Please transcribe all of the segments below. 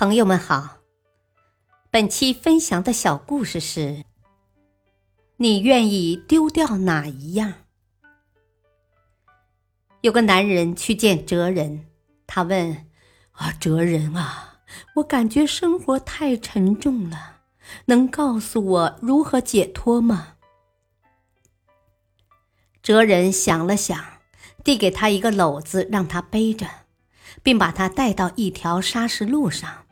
朋友们好，本期分享的小故事是：你愿意丢掉哪一样？有个男人去见哲人，他问：“啊，哲人啊，我感觉生活太沉重了，能告诉我如何解脱吗？”哲人想了想，递给他一个篓子，让他背着，并把他带到一条砂石路上。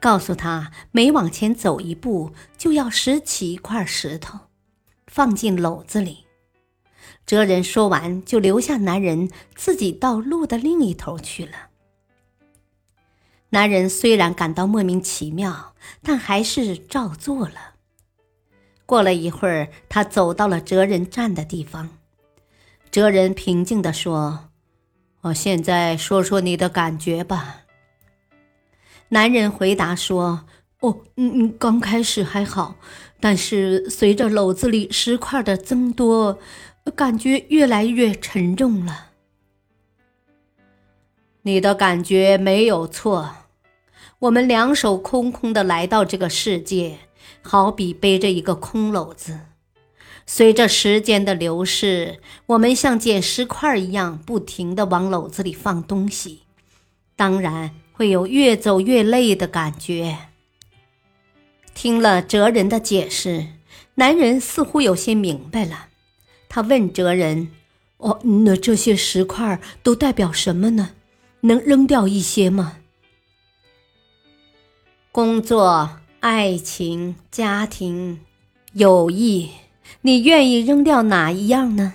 告诉他，每往前走一步，就要拾起一块石头，放进篓子里。哲人说完，就留下男人自己到路的另一头去了。男人虽然感到莫名其妙，但还是照做了。过了一会儿，他走到了哲人站的地方。哲人平静地说：“我现在说说你的感觉吧。”男人回答说：“哦，嗯嗯，刚开始还好，但是随着篓子里石块的增多，感觉越来越沉重了。”你的感觉没有错。我们两手空空的来到这个世界，好比背着一个空篓子。随着时间的流逝，我们像捡石块一样，不停的往篓子里放东西。当然。会有越走越累的感觉。听了哲人的解释，男人似乎有些明白了。他问哲人：“哦，那这些石块都代表什么呢？能扔掉一些吗？”工作、爱情、家庭、友谊，你愿意扔掉哪一样呢？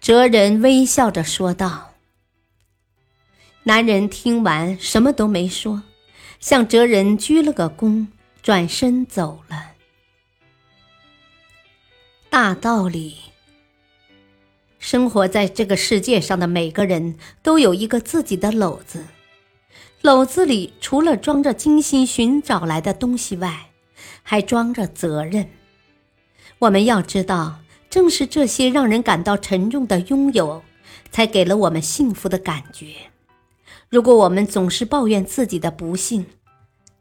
哲人微笑着说道。男人听完，什么都没说，向哲人鞠了个躬，转身走了。大道理：生活在这个世界上的每个人都有一个自己的篓子，篓子里除了装着精心寻找来的东西外，还装着责任。我们要知道，正是这些让人感到沉重的拥有，才给了我们幸福的感觉。如果我们总是抱怨自己的不幸，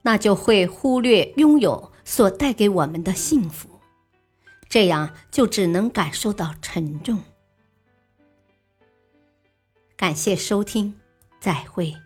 那就会忽略拥有所带给我们的幸福，这样就只能感受到沉重。感谢收听，再会。